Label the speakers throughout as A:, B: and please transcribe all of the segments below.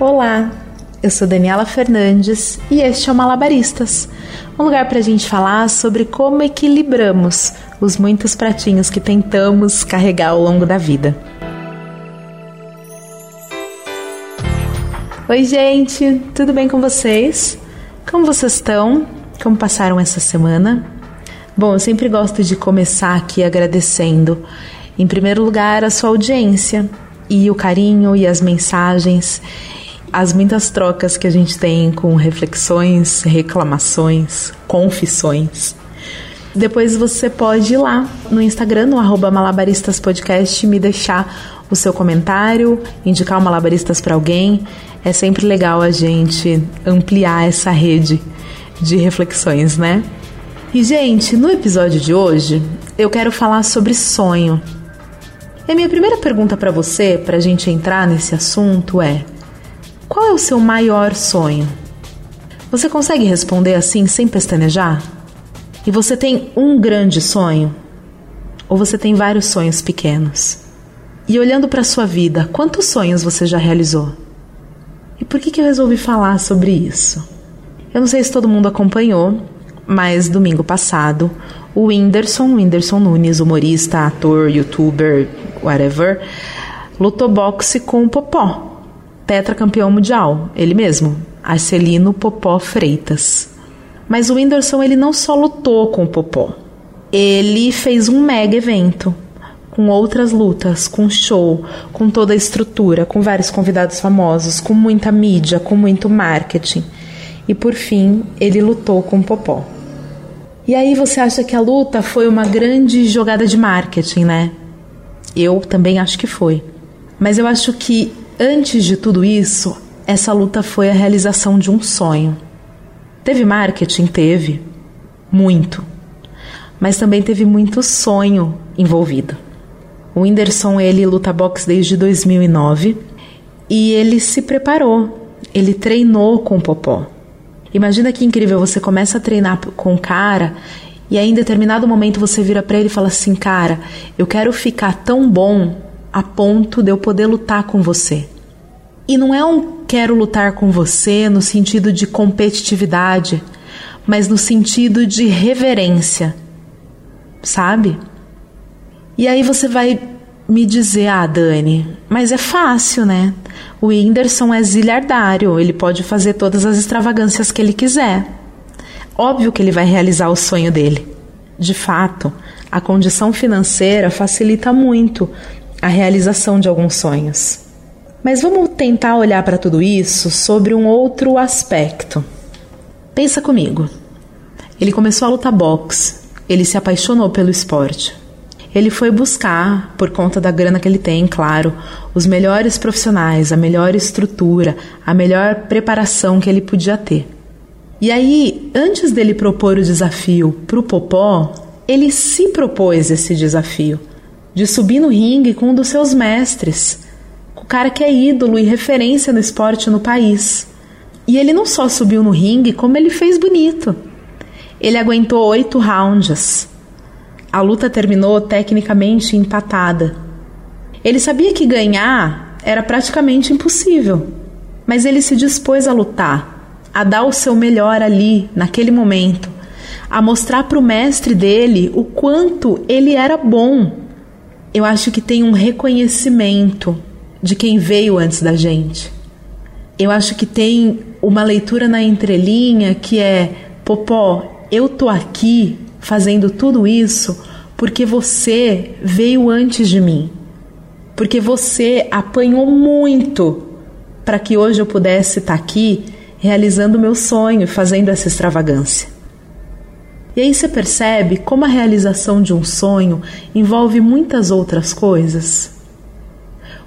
A: Olá, eu sou Daniela Fernandes e este é o Malabaristas, um lugar para a gente falar sobre como equilibramos os muitos pratinhos que tentamos carregar ao longo da vida. Oi, gente, tudo bem com vocês? Como vocês estão? Como passaram essa semana? Bom, eu sempre gosto de começar aqui agradecendo, em primeiro lugar, a sua audiência e o carinho e as mensagens, as muitas trocas que a gente tem com reflexões, reclamações, confissões. Depois você pode ir lá no Instagram, no arroba malabaristaspodcast, me deixar o seu comentário, indicar o Malabaristas para alguém. É sempre legal a gente ampliar essa rede de reflexões, né? E, gente, no episódio de hoje eu quero falar sobre sonho. E a minha primeira pergunta para você, para a gente entrar nesse assunto, é: qual é o seu maior sonho? Você consegue responder assim sem pestanejar? E você tem um grande sonho? Ou você tem vários sonhos pequenos? E olhando para sua vida, quantos sonhos você já realizou? E por que, que eu resolvi falar sobre isso? Eu não sei se todo mundo acompanhou, mas domingo passado, o Whindersson, Whindersson Nunes, humorista, ator, youtuber, whatever, lutou boxe com o Popó, tetracampeão mundial, ele mesmo, Arcelino Popó Freitas. Mas o Whindersson ele não só lutou com o Popó, ele fez um mega evento com outras lutas, com show, com toda a estrutura, com vários convidados famosos, com muita mídia, com muito marketing. E por fim, ele lutou com o Popó. E aí você acha que a luta foi uma grande jogada de marketing, né? Eu também acho que foi. Mas eu acho que antes de tudo isso, essa luta foi a realização de um sonho. Teve marketing? Teve. Muito. Mas também teve muito sonho envolvido. O Whindersson, ele luta boxe desde 2009 e ele se preparou. Ele treinou com o Popó. Imagina que incrível, você começa a treinar com o cara e aí em determinado momento você vira para ele e fala assim: "Cara, eu quero ficar tão bom a ponto de eu poder lutar com você". E não é um quero lutar com você no sentido de competitividade, mas no sentido de reverência. Sabe? E aí você vai me dizer, ah, Dani, mas é fácil, né? O Whindersson é zilhardário, ele pode fazer todas as extravagâncias que ele quiser. Óbvio que ele vai realizar o sonho dele. De fato, a condição financeira facilita muito a realização de alguns sonhos. Mas vamos tentar olhar para tudo isso sobre um outro aspecto. Pensa comigo. Ele começou a lutar boxe, ele se apaixonou pelo esporte ele foi buscar, por conta da grana que ele tem, claro, os melhores profissionais, a melhor estrutura, a melhor preparação que ele podia ter. E aí, antes dele propor o desafio para o Popó, ele se propôs esse desafio de subir no ringue com um dos seus mestres, o cara que é ídolo e referência no esporte no país. E ele não só subiu no ringue, como ele fez bonito. Ele aguentou oito rounds a luta terminou tecnicamente empatada. Ele sabia que ganhar era praticamente impossível, mas ele se dispôs a lutar, a dar o seu melhor ali, naquele momento, a mostrar para o mestre dele o quanto ele era bom. Eu acho que tem um reconhecimento de quem veio antes da gente. Eu acho que tem uma leitura na entrelinha que é: Popó, eu tô aqui fazendo tudo isso porque você veio antes de mim. Porque você apanhou muito para que hoje eu pudesse estar tá aqui realizando meu sonho, fazendo essa extravagância. E aí você percebe como a realização de um sonho envolve muitas outras coisas.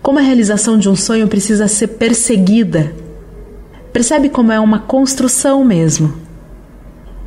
A: Como a realização de um sonho precisa ser perseguida. Percebe como é uma construção mesmo.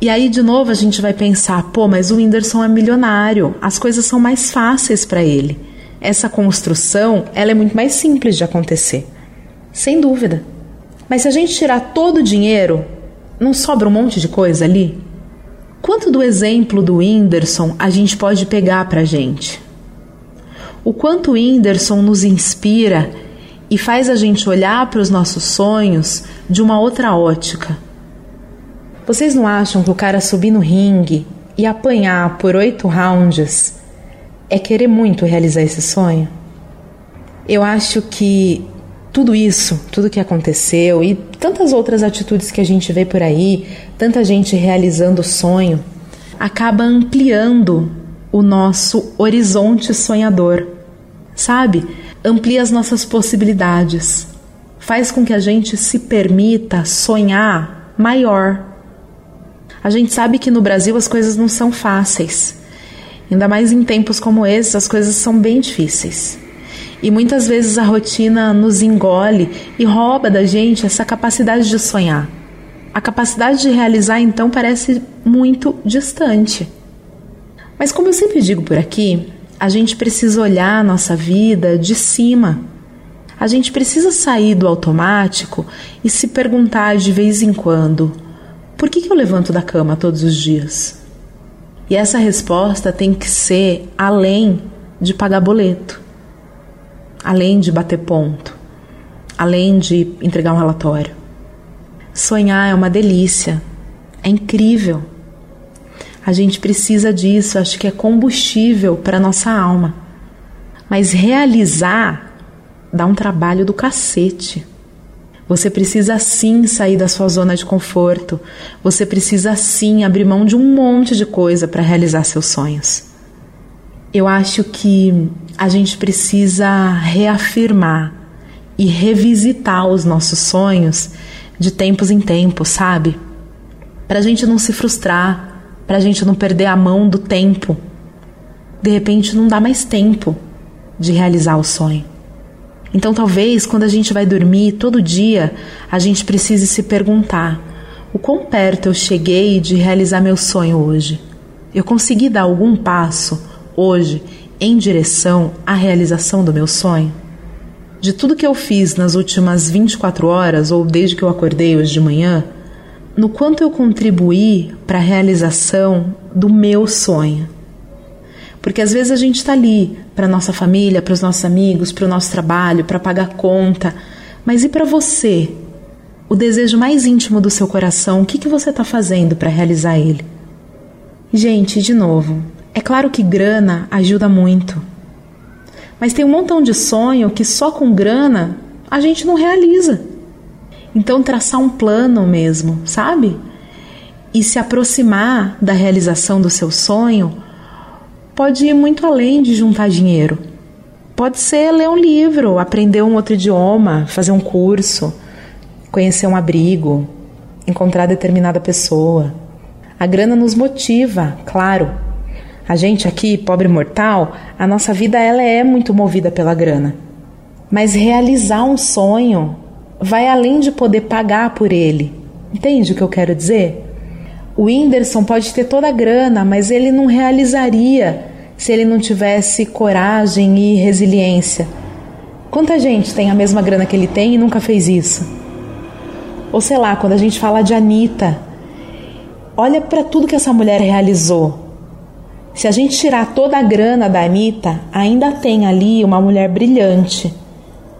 A: E aí, de novo, a gente vai pensar: pô, mas o Whindersson é milionário, as coisas são mais fáceis para ele. Essa construção ela é muito mais simples de acontecer. Sem dúvida. Mas se a gente tirar todo o dinheiro, não sobra um monte de coisa ali? Quanto do exemplo do Whindersson a gente pode pegar para gente? O quanto o Whindersson nos inspira e faz a gente olhar para os nossos sonhos de uma outra ótica. Vocês não acham que o cara subir no ringue e apanhar por oito rounds é querer muito realizar esse sonho? Eu acho que tudo isso, tudo que aconteceu e tantas outras atitudes que a gente vê por aí, tanta gente realizando sonho, acaba ampliando o nosso horizonte sonhador. Sabe? amplia as nossas possibilidades, faz com que a gente se permita sonhar maior. A gente sabe que no Brasil as coisas não são fáceis. Ainda mais em tempos como esses, as coisas são bem difíceis. E muitas vezes a rotina nos engole e rouba da gente essa capacidade de sonhar. A capacidade de realizar, então, parece muito distante. Mas, como eu sempre digo por aqui, a gente precisa olhar a nossa vida de cima. A gente precisa sair do automático e se perguntar de vez em quando: por que, que eu levanto da cama todos os dias? E essa resposta tem que ser além de pagar boleto, além de bater ponto, além de entregar um relatório. Sonhar é uma delícia, é incrível. A gente precisa disso, acho que é combustível para nossa alma. Mas realizar dá um trabalho do cacete. Você precisa sim sair da sua zona de conforto. Você precisa sim abrir mão de um monte de coisa para realizar seus sonhos. Eu acho que a gente precisa reafirmar e revisitar os nossos sonhos de tempos em tempos, sabe? Para a gente não se frustrar, para a gente não perder a mão do tempo. De repente não dá mais tempo de realizar o sonho. Então talvez quando a gente vai dormir todo dia, a gente precise se perguntar: o quão perto eu cheguei de realizar meu sonho hoje? Eu consegui dar algum passo hoje em direção à realização do meu sonho? De tudo que eu fiz nas últimas 24 horas ou desde que eu acordei hoje de manhã, no quanto eu contribuí para a realização do meu sonho. Porque às vezes a gente está ali para nossa família, para os nossos amigos, para o nosso trabalho, para pagar conta, mas e para você? O desejo mais íntimo do seu coração, o que, que você está fazendo para realizar ele? Gente, de novo, é claro que grana ajuda muito, mas tem um montão de sonho que só com grana a gente não realiza. Então, traçar um plano mesmo, sabe? E se aproximar da realização do seu sonho pode ir muito além de juntar dinheiro. Pode ser ler um livro, aprender um outro idioma, fazer um curso, conhecer um abrigo, encontrar determinada pessoa. A grana nos motiva, claro. A gente aqui, pobre mortal, a nossa vida ela é muito movida pela grana. Mas realizar um sonho vai além de poder pagar por ele. Entende o que eu quero dizer? O Whindersson pode ter toda a grana, mas ele não realizaria se ele não tivesse coragem e resiliência. Quanta gente tem a mesma grana que ele tem e nunca fez isso? Ou sei lá, quando a gente fala de Anitta, olha para tudo que essa mulher realizou. Se a gente tirar toda a grana da Anitta, ainda tem ali uma mulher brilhante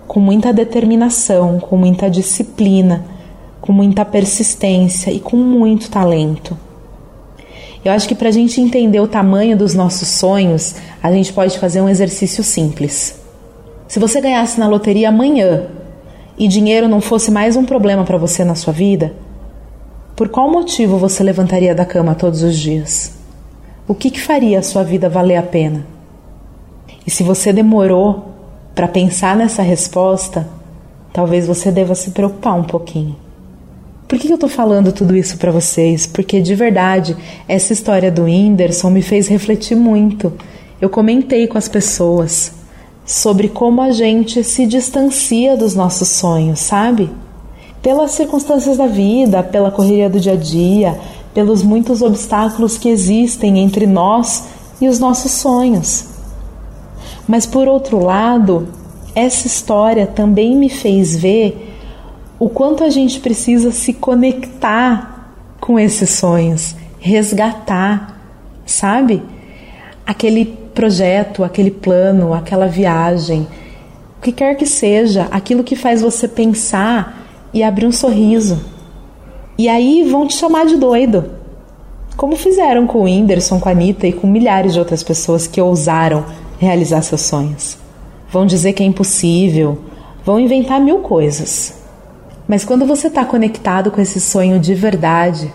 A: com muita determinação, com muita disciplina, com muita persistência e com muito talento. Eu acho que para a gente entender o tamanho dos nossos sonhos, a gente pode fazer um exercício simples. Se você ganhasse na loteria amanhã e dinheiro não fosse mais um problema para você na sua vida, por qual motivo você levantaria da cama todos os dias? O que, que faria a sua vida valer a pena? E se você demorou para pensar nessa resposta, talvez você deva se preocupar um pouquinho. Por que eu estou falando tudo isso para vocês? Porque de verdade, essa história do Whindersson me fez refletir muito. Eu comentei com as pessoas sobre como a gente se distancia dos nossos sonhos, sabe? Pelas circunstâncias da vida, pela correria do dia a dia, pelos muitos obstáculos que existem entre nós e os nossos sonhos. Mas por outro lado, essa história também me fez ver o quanto a gente precisa se conectar com esses sonhos, resgatar, sabe? Aquele projeto, aquele plano, aquela viagem, o que quer que seja, aquilo que faz você pensar e abrir um sorriso. E aí vão te chamar de doido. Como fizeram com o Whindersson, com a Anitta e com milhares de outras pessoas que ousaram realizar seus sonhos. Vão dizer que é impossível, vão inventar mil coisas. Mas quando você está conectado com esse sonho de verdade,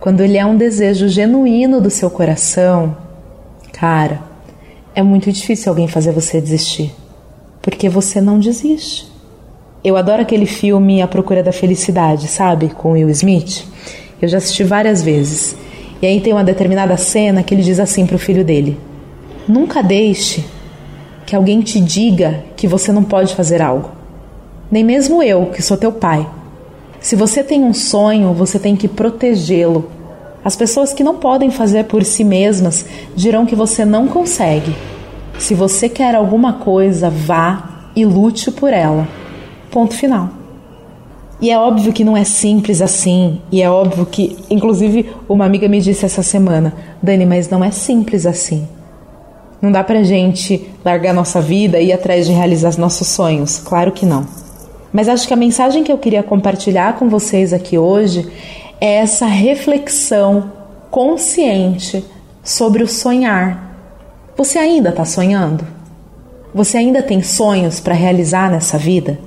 A: quando ele é um desejo genuíno do seu coração, cara, é muito difícil alguém fazer você desistir, porque você não desiste. Eu adoro aquele filme A Procura da Felicidade, sabe? Com Will Smith. Eu já assisti várias vezes. E aí tem uma determinada cena que ele diz assim para o filho dele: Nunca deixe que alguém te diga que você não pode fazer algo. Nem mesmo eu, que sou teu pai. Se você tem um sonho, você tem que protegê-lo. As pessoas que não podem fazer por si mesmas dirão que você não consegue. Se você quer alguma coisa, vá e lute por ela. Ponto final. E é óbvio que não é simples assim, e é óbvio que, inclusive, uma amiga me disse essa semana: Dani, mas não é simples assim. Não dá pra gente largar nossa vida e ir atrás de realizar nossos sonhos. Claro que não. Mas acho que a mensagem que eu queria compartilhar com vocês aqui hoje é essa reflexão consciente sobre o sonhar. Você ainda está sonhando? Você ainda tem sonhos para realizar nessa vida?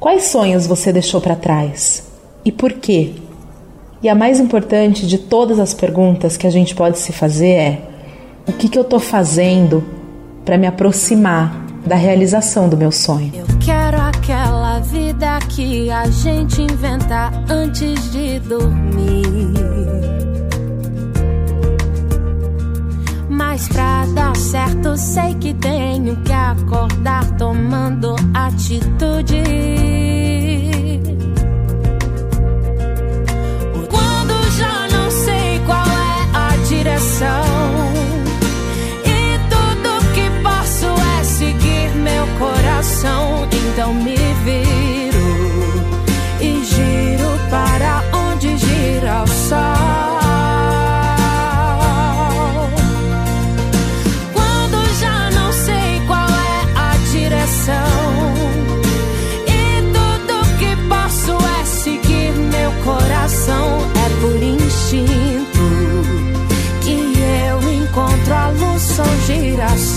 A: Quais sonhos você deixou para trás? E por quê? E a mais importante de todas as perguntas que a gente pode se fazer é: o que, que eu estou fazendo para me aproximar da realização do meu sonho?
B: Eu quero aquela vida que a gente inventa antes de dormir. Mas pra dar certo, sei que tenho que acordar tomando atitude.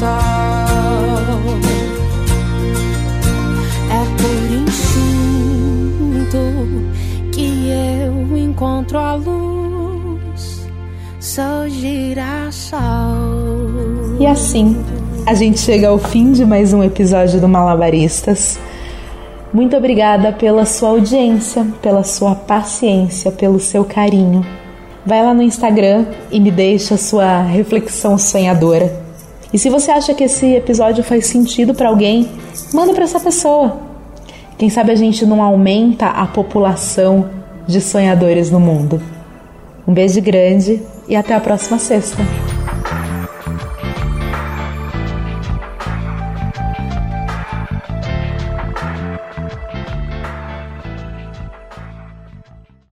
B: É por instinto que eu encontro a luz, sou girassol.
A: E assim, a gente chega ao fim de mais um episódio do Malabaristas. Muito obrigada pela sua audiência, pela sua paciência, pelo seu carinho. Vai lá no Instagram e me deixa sua reflexão sonhadora. E se você acha que esse episódio faz sentido para alguém, manda para essa pessoa. Quem sabe a gente não aumenta a população de sonhadores no mundo. Um beijo grande e até a próxima sexta.